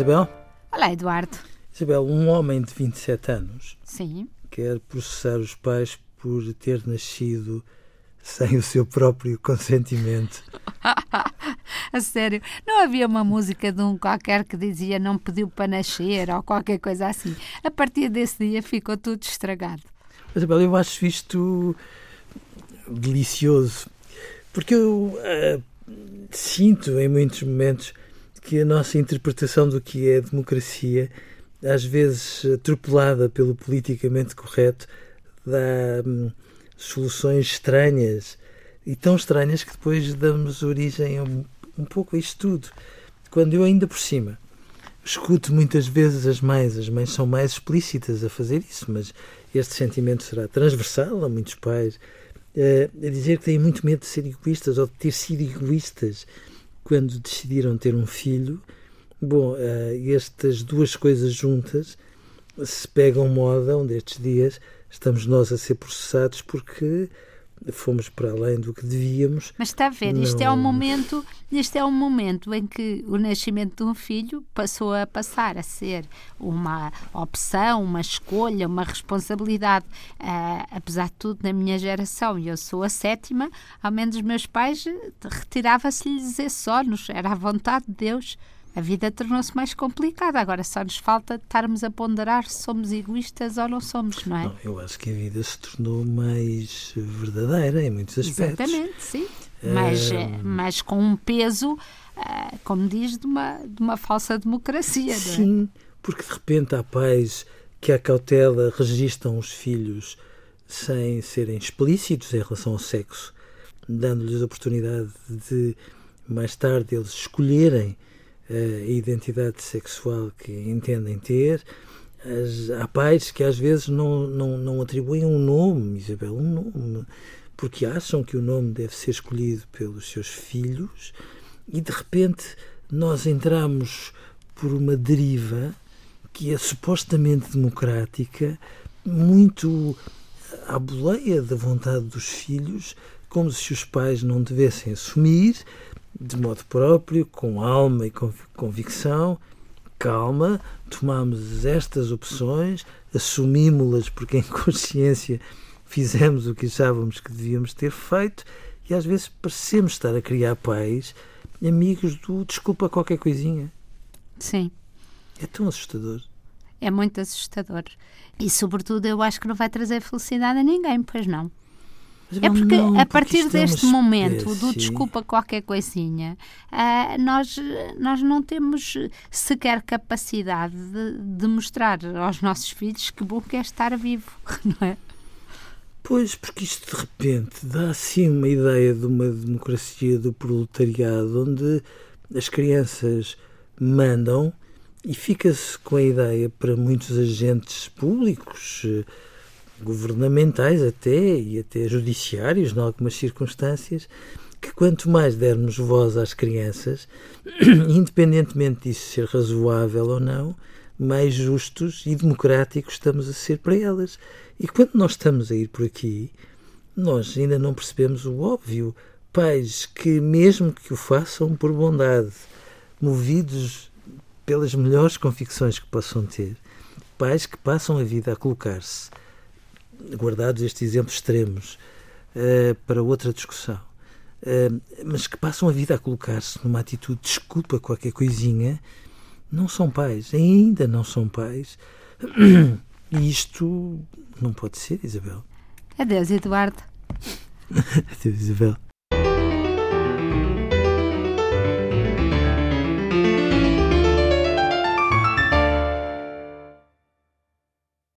Isabel. Olá, Eduardo. Isabel, um homem de 27 anos Sim. quer processar os pais por ter nascido sem o seu próprio consentimento. A sério, não havia uma música de um qualquer que dizia não pediu para nascer ou qualquer coisa assim. A partir desse dia ficou tudo estragado. Isabel, eu acho isto delicioso, porque eu ah, sinto em muitos momentos que a nossa interpretação do que é democracia, às vezes atropelada pelo politicamente correto, dá hum, soluções estranhas e tão estranhas que depois damos origem a um, um pouco a isto tudo. Quando eu ainda por cima escuto muitas vezes as mães, as mães são mais explícitas a fazer isso, mas este sentimento será transversal a muitos pais, eh, a dizer que têm muito medo de ser egoístas ou de ter sido egoístas quando decidiram ter um filho. Bom, eh, estas duas coisas juntas se pegam moda um destes dias, estamos nós a ser processados porque fomos para além do que devíamos. Mas está a ver, isto é um momento, isto é um momento em que o nascimento de um filho passou a passar a ser uma opção, uma escolha, uma responsabilidade. Uh, apesar de tudo, na minha geração, e eu sou a sétima, ao menos os meus pais retirava-se-lhes esse ónus, era a vontade de Deus a vida tornou-se mais complicada. Agora só nos falta estarmos a ponderar se somos egoístas ou não somos, não é? Não, eu acho que a vida se tornou mais verdadeira em muitos aspectos. Exatamente, sim. Mas, uh... mas com um peso, uh, como diz, de uma, de uma falsa democracia. Sim, é? porque de repente há pais que, à cautela, registram os filhos sem serem explícitos em relação ao sexo, dando-lhes a oportunidade de, mais tarde, eles escolherem a identidade sexual que entendem ter. As, há pais que às vezes não, não, não atribuem um nome, Isabel, um nome, porque acham que o nome deve ser escolhido pelos seus filhos e de repente nós entramos por uma deriva que é supostamente democrática, muito à boleia da vontade dos filhos, como se os pais não devessem assumir de modo próprio, com alma e convicção, calma, tomamos estas opções, assumimos-las porque em consciência fizemos o que achávamos que devíamos ter feito e às vezes parecemos estar a criar pais amigos do desculpa qualquer coisinha. Sim. É tão assustador. É muito assustador. E, sobretudo, eu acho que não vai trazer felicidade a ninguém, pois não. É porque não, a partir é deste momento do desculpa qualquer coisinha, uh, nós, nós não temos sequer capacidade de, de, mostrar aos nossos filhos que bom que é estar vivo, não é? Pois, porque isto de repente dá assim uma ideia de uma democracia do proletariado onde as crianças mandam e fica-se com a ideia para muitos agentes públicos governamentais até e até judiciários, em algumas circunstâncias, que quanto mais dermos voz às crianças, independentemente disso ser razoável ou não, mais justos e democráticos estamos a ser para elas. E quando nós estamos a ir por aqui, nós ainda não percebemos o óbvio. Pais que, mesmo que o façam por bondade, movidos pelas melhores convicções que possam ter, pais que passam a vida a colocar-se guardados estes exemplos extremos uh, para outra discussão, uh, mas que passam a vida a colocar-se numa atitude desculpa qualquer coisinha, não são pais, ainda não são pais. E isto não pode ser, Isabel. Adeus, Eduardo. Adeus, Isabel.